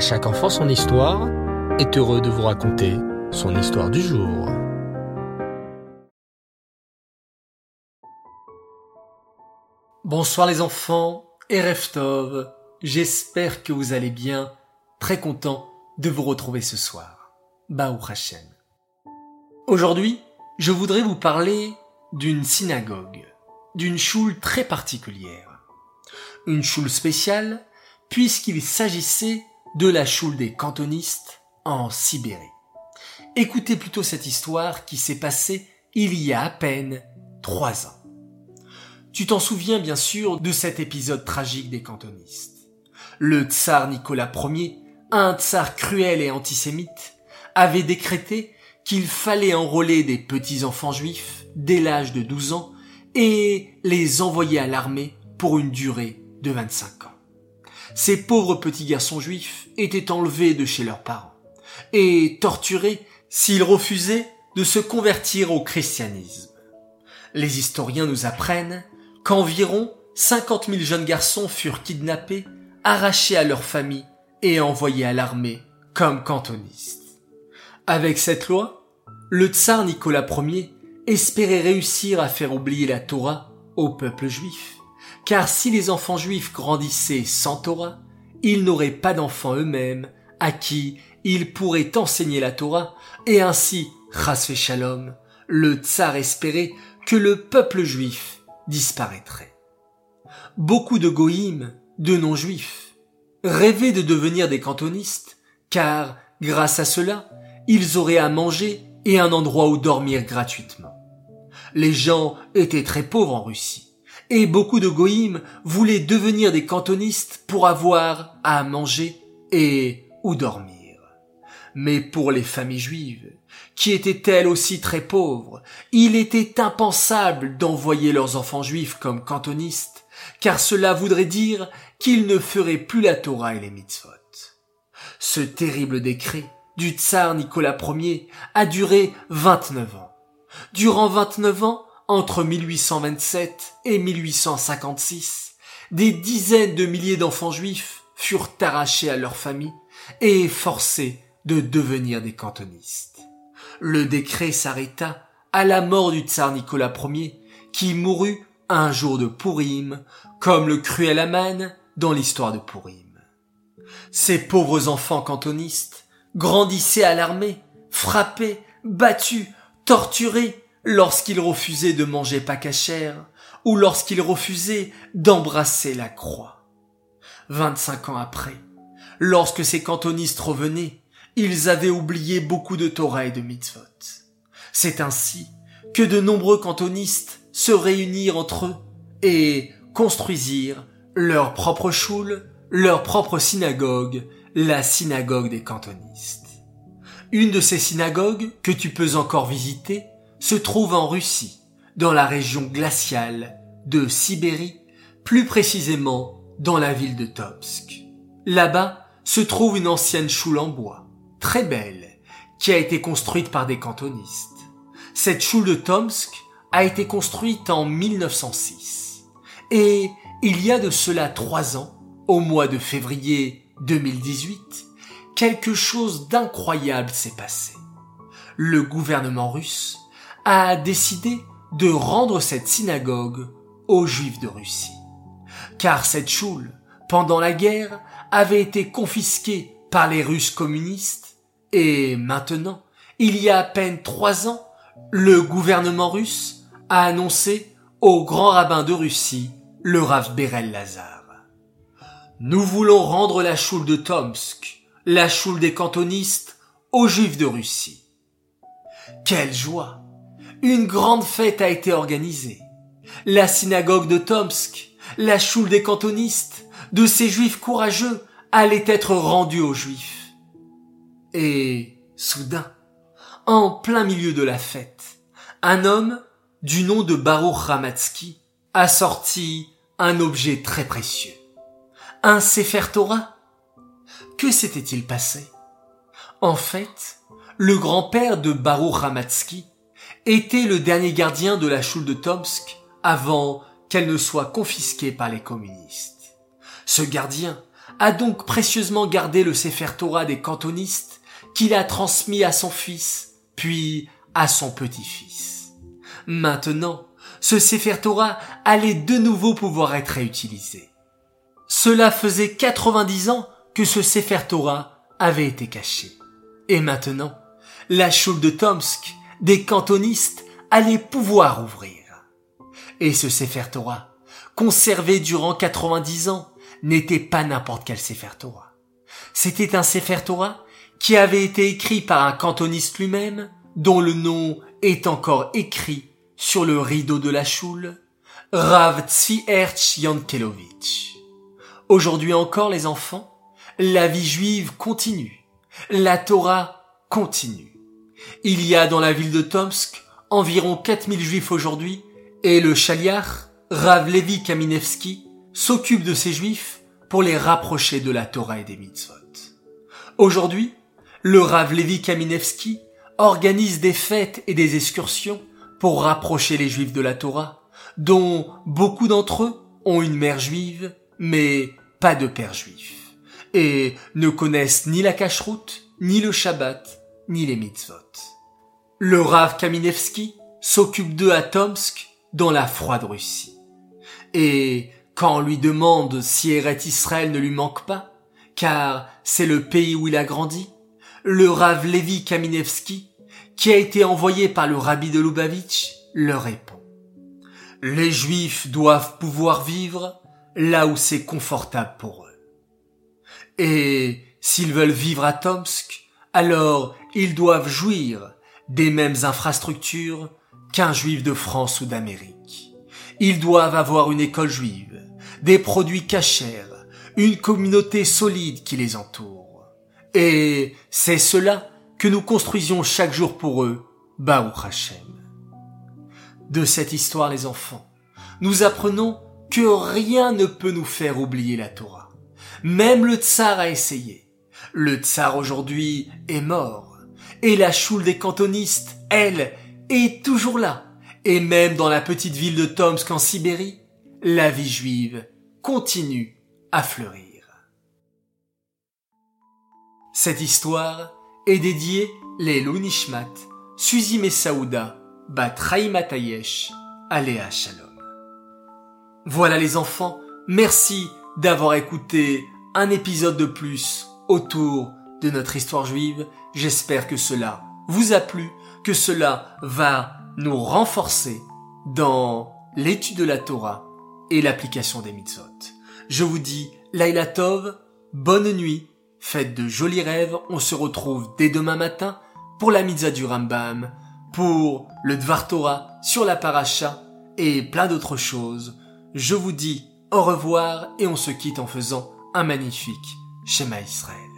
Chaque enfant son histoire est heureux de vous raconter son histoire du jour. Bonsoir les enfants et Reftov, j'espère que vous allez bien, très content de vous retrouver ce soir. Baou Hashem. Aujourd'hui, je voudrais vous parler d'une synagogue, d'une choule très particulière. Une choule spéciale puisqu'il s'agissait de la choule des cantonistes en Sibérie. Écoutez plutôt cette histoire qui s'est passée il y a à peine trois ans. Tu t'en souviens bien sûr de cet épisode tragique des cantonistes. Le tsar Nicolas Ier, un tsar cruel et antisémite, avait décrété qu'il fallait enrôler des petits enfants juifs dès l'âge de 12 ans et les envoyer à l'armée pour une durée de 25 ans. Ces pauvres petits garçons juifs étaient enlevés de chez leurs parents et torturés s'ils refusaient de se convertir au christianisme. Les historiens nous apprennent qu'environ 50 000 jeunes garçons furent kidnappés, arrachés à leur famille et envoyés à l'armée comme cantonistes. Avec cette loi, le tsar Nicolas Ier espérait réussir à faire oublier la Torah au peuple juif car si les enfants juifs grandissaient sans Torah, ils n'auraient pas d'enfants eux-mêmes à qui ils pourraient enseigner la Torah, et ainsi, Chasvé Shalom, le tsar espérait que le peuple juif disparaîtrait. Beaucoup de goïms, de non-juifs, rêvaient de devenir des cantonistes, car, grâce à cela, ils auraient à manger et un endroit où dormir gratuitement. Les gens étaient très pauvres en Russie et beaucoup de goïms voulaient devenir des cantonistes pour avoir à manger et où dormir. Mais pour les familles juives, qui étaient elles aussi très pauvres, il était impensable d'envoyer leurs enfants juifs comme cantonistes, car cela voudrait dire qu'ils ne feraient plus la Torah et les mitzvot. Ce terrible décret du tsar Nicolas Ier a duré 29 ans. Durant 29 ans, entre 1827 et 1856, des dizaines de milliers d'enfants juifs furent arrachés à leur famille et forcés de devenir des cantonistes. Le décret s'arrêta à la mort du tsar Nicolas Ier, qui mourut un jour de Pourim, comme le cruel Aman dans l'histoire de Pourim. Ces pauvres enfants cantonistes grandissaient à l'armée, frappés, battus, torturés, lorsqu'il refusait de manger pas cachère ou lorsqu'il refusait d'embrasser la croix. Vingt-cinq ans après, lorsque ces cantonistes revenaient, ils avaient oublié beaucoup de Torah et de mitzvot. C'est ainsi que de nombreux cantonistes se réunirent entre eux et construisirent leur propre choule, leur propre synagogue, la synagogue des cantonistes. Une de ces synagogues que tu peux encore visiter se trouve en Russie, dans la région glaciale de Sibérie, plus précisément dans la ville de Tomsk. Là-bas se trouve une ancienne choule en bois, très belle, qui a été construite par des cantonistes. Cette choule de Tomsk a été construite en 1906. Et il y a de cela trois ans, au mois de février 2018, quelque chose d'incroyable s'est passé. Le gouvernement russe a décidé de rendre cette synagogue aux Juifs de Russie. Car cette choule, pendant la guerre, avait été confisquée par les Russes communistes et maintenant, il y a à peine trois ans, le gouvernement russe a annoncé au grand rabbin de Russie, le Rav Berel Lazar. Nous voulons rendre la choule de Tomsk, la choule des cantonistes, aux Juifs de Russie. Quelle joie une grande fête a été organisée. La synagogue de Tomsk, la choule des cantonistes, de ces juifs courageux, allait être rendue aux juifs. Et, soudain, en plein milieu de la fête, un homme, du nom de Baruch Ramatsky, a sorti un objet très précieux. Un Sefer Torah. Que s'était-il passé? En fait, le grand-père de Baruch Ramatsky était le dernier gardien de la choule de Tomsk avant qu'elle ne soit confisquée par les communistes. Ce gardien a donc précieusement gardé le Sefer Torah des cantonistes qu'il a transmis à son fils, puis à son petit-fils. Maintenant, ce Sefer Torah allait de nouveau pouvoir être réutilisé. Cela faisait 90 ans que ce Sefer Torah avait été caché. Et maintenant, la choule de Tomsk, des cantonistes, allait pouvoir ouvrir. Et ce Sefer Torah, conservé durant 90 ans, n'était pas n'importe quel Sefer Torah. C'était un Sefer Torah qui avait été écrit par un cantoniste lui-même, dont le nom est encore écrit sur le rideau de la choule, Rav Tzierch Yankelovitch. Aujourd'hui encore, les enfants, la vie juive continue. La Torah continue. Il y a dans la ville de Tomsk environ 4000 juifs aujourd'hui et le chaliar, Rav Levi Kaminevski, s'occupe de ces juifs pour les rapprocher de la Torah et des mitzvot. Aujourd'hui, le Rav Levi Kaminevski organise des fêtes et des excursions pour rapprocher les juifs de la Torah, dont beaucoup d'entre eux ont une mère juive, mais pas de père juif, et ne connaissent ni la cacheroute, ni le Shabbat, ni les mitzvot. Le Rav Kaminevski s'occupe d'eux à Tomsk, dans la froide Russie. Et quand on lui demande si Eret Israël ne lui manque pas, car c'est le pays où il a grandi, le Rav Levi Kaminevski, qui a été envoyé par le rabbi de Lubavitch, leur répond. Les Juifs doivent pouvoir vivre là où c'est confortable pour eux. Et s'ils veulent vivre à Tomsk, alors ils doivent jouir des mêmes infrastructures qu'un juif de France ou d'Amérique. Ils doivent avoir une école juive, des produits cachers, une communauté solide qui les entoure. Et c'est cela que nous construisions chaque jour pour eux, Baou Hashem. De cette histoire, les enfants, nous apprenons que rien ne peut nous faire oublier la Torah. Même le tsar a essayé. Le tsar aujourd'hui est mort. Et la choule des cantonistes, elle, est toujours là. Et même dans la petite ville de Tomsk en Sibérie, la vie juive continue à fleurir. Cette histoire est dédiée les Nishmat, Suzy Messaouda, Bat Matayesh, Aléa Shalom. Voilà les enfants, merci d'avoir écouté un épisode de plus autour de notre histoire juive. J'espère que cela vous a plu, que cela va nous renforcer dans l'étude de la Torah et l'application des mitzvot. Je vous dis Laila Tov, bonne nuit, faites de jolis rêves, on se retrouve dès demain matin pour la mitzvah du Rambam, pour le Dvar Torah sur la paracha et plein d'autres choses. Je vous dis au revoir et on se quitte en faisant un magnifique schéma Israël.